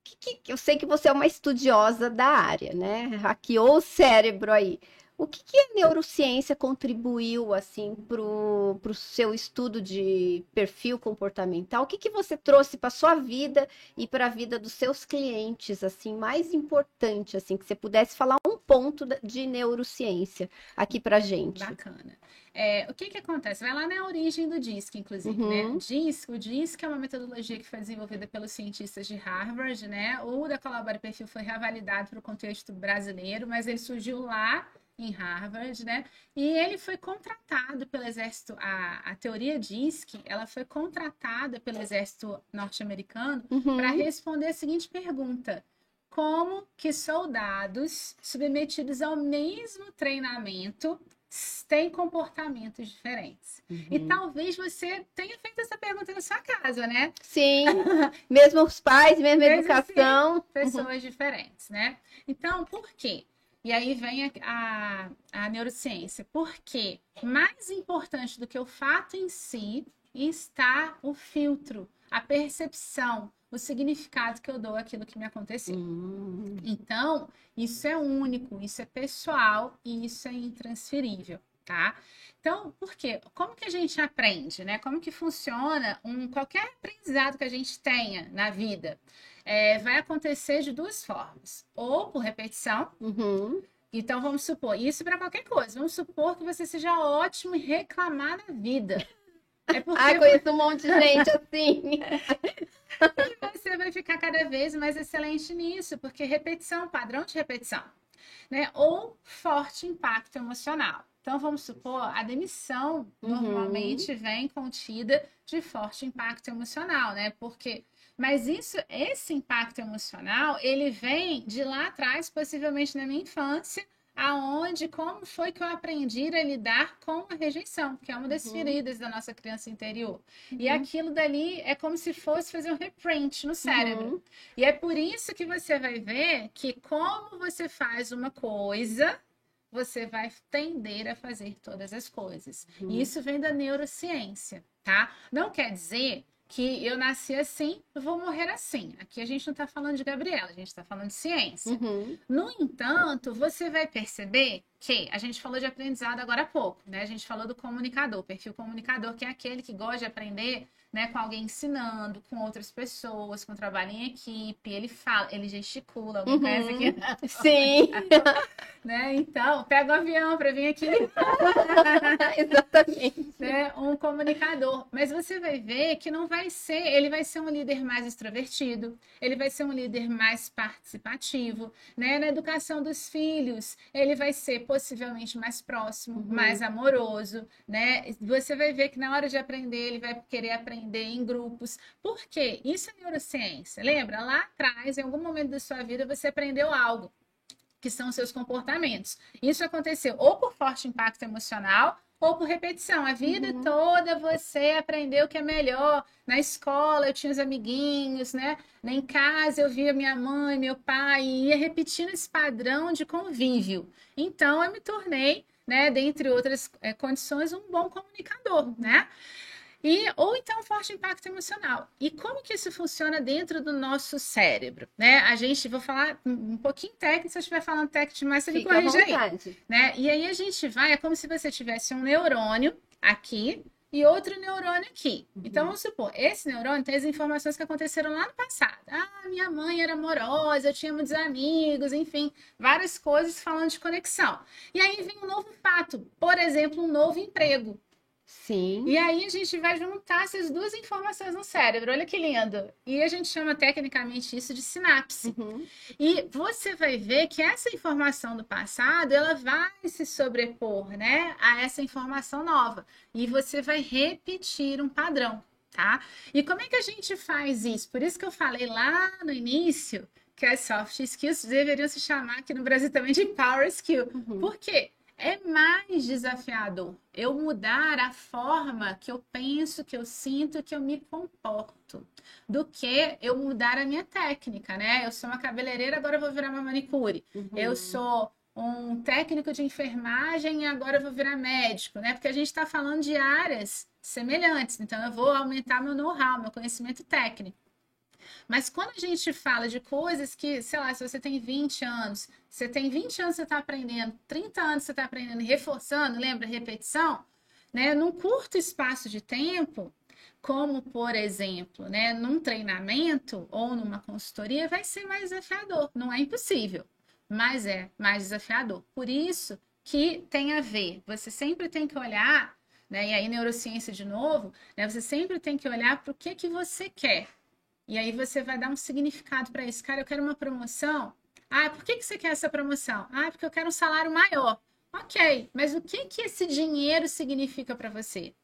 Speaker 1: que, que, eu sei que você é uma estudiosa da área, né? Hackeou o cérebro aí. O que, que a neurociência contribuiu assim para o seu estudo de perfil comportamental? O que, que você trouxe para sua vida e para a vida dos seus clientes assim mais importante assim que você pudesse falar um ponto de neurociência aqui para gente?
Speaker 2: Bacana. É, o que que acontece? Vai lá na origem do DISC, inclusive, né? uhum. né? DISC, o DISC é uma metodologia que foi desenvolvida pelos cientistas de Harvard, né? O da Colabora Perfil foi revalidado para o contexto brasileiro, mas ele surgiu lá em Harvard, né? E ele foi contratado pelo exército, a, a teoria diz que ela foi contratada pelo exército norte-americano uhum. para responder a seguinte pergunta: como que soldados submetidos ao mesmo treinamento têm comportamentos diferentes. Uhum. E talvez você tenha feito essa pergunta na sua casa, né?
Speaker 1: Sim, mesmo os pais, mesma educação. Assim,
Speaker 2: pessoas uhum. diferentes, né? Então, por quê? E aí vem a, a, a neurociência, porque mais importante do que o fato em si está o filtro, a percepção, o significado que eu dou àquilo que me aconteceu. Hum. Então, isso é único, isso é pessoal e isso é intransferível, tá? Então, por quê? Como que a gente aprende, né? Como que funciona um qualquer aprendizado que a gente tenha na vida? É, vai acontecer de duas formas. Ou por repetição.
Speaker 1: Uhum.
Speaker 2: Então, vamos supor, isso para qualquer coisa. Vamos supor que você seja ótimo em reclamar da vida.
Speaker 1: É porque ah, conheço um monte de gente assim.
Speaker 2: e você vai ficar cada vez mais excelente nisso, porque repetição, padrão de repetição. Né? Ou forte impacto emocional. Então, vamos supor, a demissão uhum. normalmente vem contida de forte impacto emocional, né? Porque mas isso, esse impacto emocional, ele vem de lá atrás, possivelmente na minha infância, aonde, como foi que eu aprendi a lidar com a rejeição, que é uma das uhum. feridas da nossa criança interior. Uhum. E aquilo dali é como se fosse fazer um reprint no cérebro. Uhum. E é por isso que você vai ver que como você faz uma coisa você vai tender a fazer todas as coisas.
Speaker 1: Uhum.
Speaker 2: E isso vem da neurociência, tá? Não quer dizer que eu nasci assim, eu vou morrer assim. Aqui a gente não está falando de Gabriela, a gente está falando de ciência.
Speaker 1: Uhum.
Speaker 2: No entanto, você vai perceber que a gente falou de aprendizado agora há pouco, né? A gente falou do comunicador, perfil comunicador, que é aquele que gosta de aprender né, com alguém ensinando, com outras pessoas, com trabalho em equipe, ele fala, ele gesticula, alguém
Speaker 1: Uhum.
Speaker 2: conhece aqui?
Speaker 1: Sim,
Speaker 2: Né? Então, pega o avião para vir aqui,
Speaker 1: exatamente.
Speaker 2: né? Um comunicador. Mas você vai ver que não vai ser, ele vai ser um líder mais extrovertido, ele vai ser um líder mais participativo, né? Na educação dos filhos, ele vai ser possivelmente mais próximo,
Speaker 1: Uhum.
Speaker 2: mais amoroso, né? Você vai ver que na hora de aprender, ele vai querer aprender em grupos. Por quê? Isso é neurociência. Lembra? Lá atrás, em algum momento da sua vida, você aprendeu algo que são seus comportamentos. Isso aconteceu ou por forte impacto emocional ou por repetição. A vida
Speaker 1: Uhum.
Speaker 2: toda você aprendeu o que é melhor. Na escola eu tinha os amiguinhos, né? Em casa eu via minha mãe, meu pai, e ia repetindo esse padrão de convívio. Então eu me tornei, né, dentre outras eh, condições, um bom comunicador, né? E, ou então forte impacto emocional. E como que isso funciona dentro do nosso cérebro? Né? A gente, vou falar um pouquinho técnico, se eu estiver falando técnico demais, você me corrige aí. Né? E aí a gente vai, é como se você tivesse um neurônio aqui e outro neurônio aqui.
Speaker 1: Uhum.
Speaker 2: Então, vamos supor, esse neurônio tem as informações que aconteceram lá no passado. Ah, minha mãe era amorosa, eu tinha muitos amigos, enfim, várias coisas falando de conexão. E aí vem um novo fato, por exemplo, um novo emprego.
Speaker 1: Sim.
Speaker 2: E aí a gente vai juntar essas duas informações no cérebro. Olha que lindo. E a gente chama tecnicamente isso de sinapse.
Speaker 1: Uhum.
Speaker 2: E você vai ver que essa informação do passado, ela vai se sobrepor, né, a essa informação nova. E você vai repetir um padrão, tá? E como é que a gente faz isso? Por isso que eu falei lá no início que as soft skills deveriam se chamar aqui no Brasil também de power skill.
Speaker 1: Uhum.
Speaker 2: Por quê? É mais desafiador eu mudar a forma que eu penso, que eu sinto, que eu me comporto, do que eu mudar a minha técnica, né? Eu sou uma cabeleireira, agora eu vou virar uma manicure.
Speaker 1: Uhum.
Speaker 2: Eu sou um técnico de enfermagem e agora eu vou virar médico, né? Porque a gente está falando de áreas semelhantes, então eu vou aumentar meu know-how, meu conhecimento técnico. Mas quando a gente fala de coisas que, sei lá, se você tem 20 anos, você tem 20 anos você está aprendendo, 30 anos você está aprendendo reforçando, lembra, repetição, né? Num curto espaço de tempo, como por exemplo, né, num treinamento ou numa consultoria, vai ser mais desafiador. Não é impossível, mas é mais desafiador. Por isso que tem a ver, você sempre tem que olhar, né? E aí, neurociência de novo, né? Você sempre tem que olhar para o que, que você quer. E aí você vai dar um significado para isso. Cara, eu quero uma promoção. Ah, por que, que você quer essa promoção? Ah, porque eu quero um salário maior. Ok, mas o que, que esse dinheiro significa para você?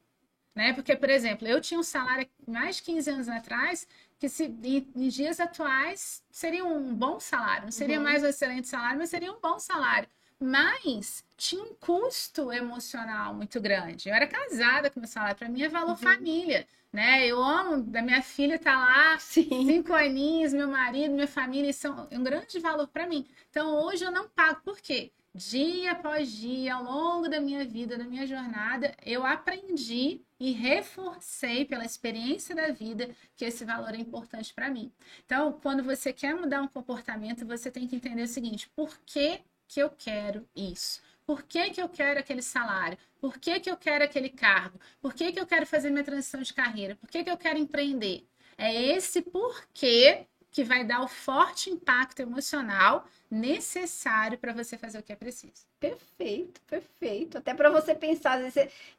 Speaker 2: Né? Porque, por exemplo, eu tinha um salário mais de 15 anos atrás, que se, em, em dias atuais seria um bom salário. Não seria
Speaker 1: Uhum.
Speaker 2: mais um excelente salário, mas seria um bom salário. Mas tinha um custo emocional muito grande. Eu era casada com meu salário, para mim é valor
Speaker 1: Uhum.
Speaker 2: família. Né? Eu amo, a minha filha tá lá,
Speaker 1: Sim.
Speaker 2: cinco aninhos, meu marido, minha família são um grande valor para mim. Então hoje eu não pago, por quê? Dia após dia, ao longo da minha vida, da minha jornada, eu aprendi e reforcei pela experiência da vida que esse valor é importante para mim. Então, quando você quer mudar um comportamento, você tem que entender o seguinte: por que, que eu quero isso? Por que, que eu quero aquele salário? Por que, que eu quero aquele cargo? Por que, que eu quero fazer minha transição de carreira? Por que, que eu quero empreender? É esse porquê que vai dar o forte impacto emocional necessário para você fazer o que é preciso.
Speaker 1: Perfeito, perfeito. Até para você pensar,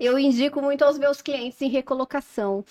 Speaker 1: eu indico muito aos meus clientes em recolocação.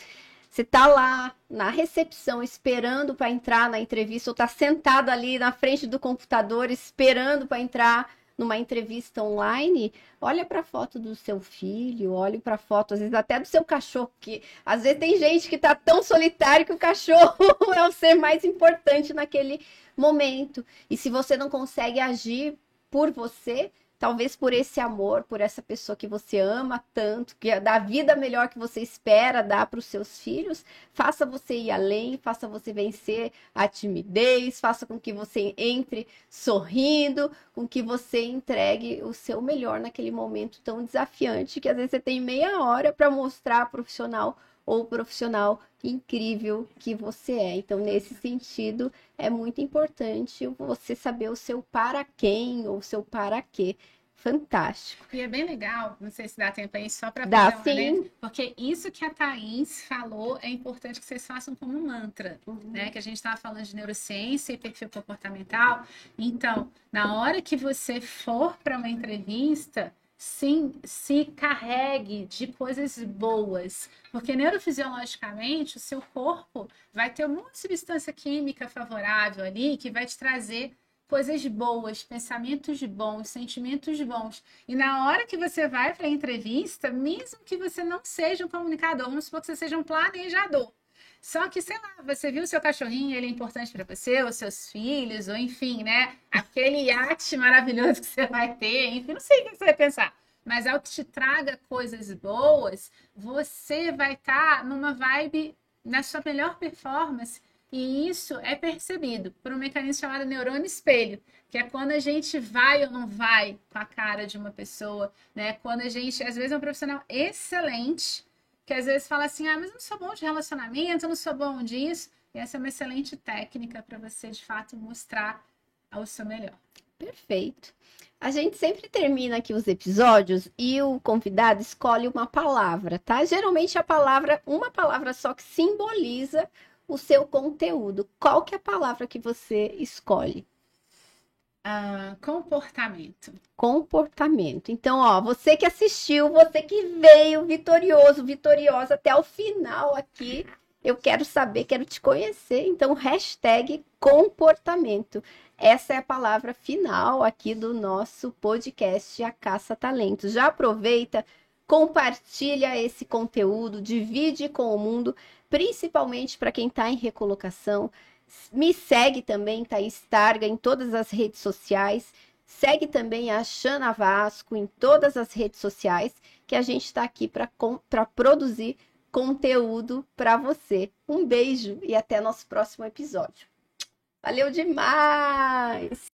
Speaker 1: Você tá lá na recepção esperando para entrar na entrevista, ou tá sentado ali na frente do computador esperando para entrar numa entrevista online, olha para a foto do seu filho, olhe para a foto, às vezes até do seu cachorro, que às vezes tem gente que tá tão solitário que o cachorro é o ser mais importante naquele momento. E se você não consegue agir por você, talvez por esse amor, por essa pessoa que você ama tanto, que é da vida melhor que você espera dar para os seus filhos, faça você ir além, faça você vencer a timidez, faça com que você entre sorrindo, com que você entregue o seu melhor naquele momento tão desafiante que às vezes você tem meia hora para mostrar profissional ou profissional incrível que você é. Então, nesse sentido, é muito importante você saber o seu para quem ou o seu para quê. Fantástico.
Speaker 2: E é bem legal, não sei se dá tempo aí só para
Speaker 1: Dá sim.
Speaker 2: Né? Porque isso que a Thaís falou é importante que vocês façam como mantra, uhum. né? Que a gente estava falando de neurociência e perfil comportamental. Então, na hora que você for para uma entrevista, sim, se carregue de coisas boas, porque neurofisiologicamente o seu corpo vai ter uma substância química favorável ali que vai te trazer coisas boas, pensamentos bons, sentimentos bons. E na hora que você vai para a entrevista, mesmo que você não seja um comunicador, vamos supor que você seja um planejador. Só que, sei lá, você viu o seu cachorrinho, ele é importante para você, os seus filhos, ou enfim, né? Aquele iate maravilhoso que você vai ter, enfim, não sei o que você vai pensar. Mas ao que te traga coisas boas, você vai estar tá numa vibe na sua melhor performance. E isso é percebido por um mecanismo chamado neurônio espelho, que é quando a gente vai ou não vai com a cara de uma pessoa, né? Quando a gente, às vezes, é um profissional excelente, que às vezes fala assim: ah, mas eu não sou bom de relacionamento, eu não sou bom disso. E essa é uma excelente técnica para você, de fato, mostrar ao seu melhor.
Speaker 1: Perfeito. A gente sempre termina aqui os episódios e o convidado escolhe uma palavra, tá? Geralmente a palavra, uma palavra só que simboliza o seu conteúdo. Qual que é a palavra que você escolhe?
Speaker 2: Uh, comportamento.
Speaker 1: Comportamento. Então, ó, você que assistiu, você que veio vitorioso, vitoriosa até o final aqui, eu quero saber, quero te conhecer. Então, hashtag comportamento. Essa é a palavra final aqui do nosso podcast A Caça Talentos. Já aproveita, compartilha esse conteúdo, divide com o mundo, principalmente para quem está em recolocação me segue também, Thaís Targa, em todas as redes sociais. Segue também a Xana Vasco em todas as redes sociais, que a gente está aqui para produzir conteúdo para você. Um beijo e até nosso próximo episódio. Valeu demais!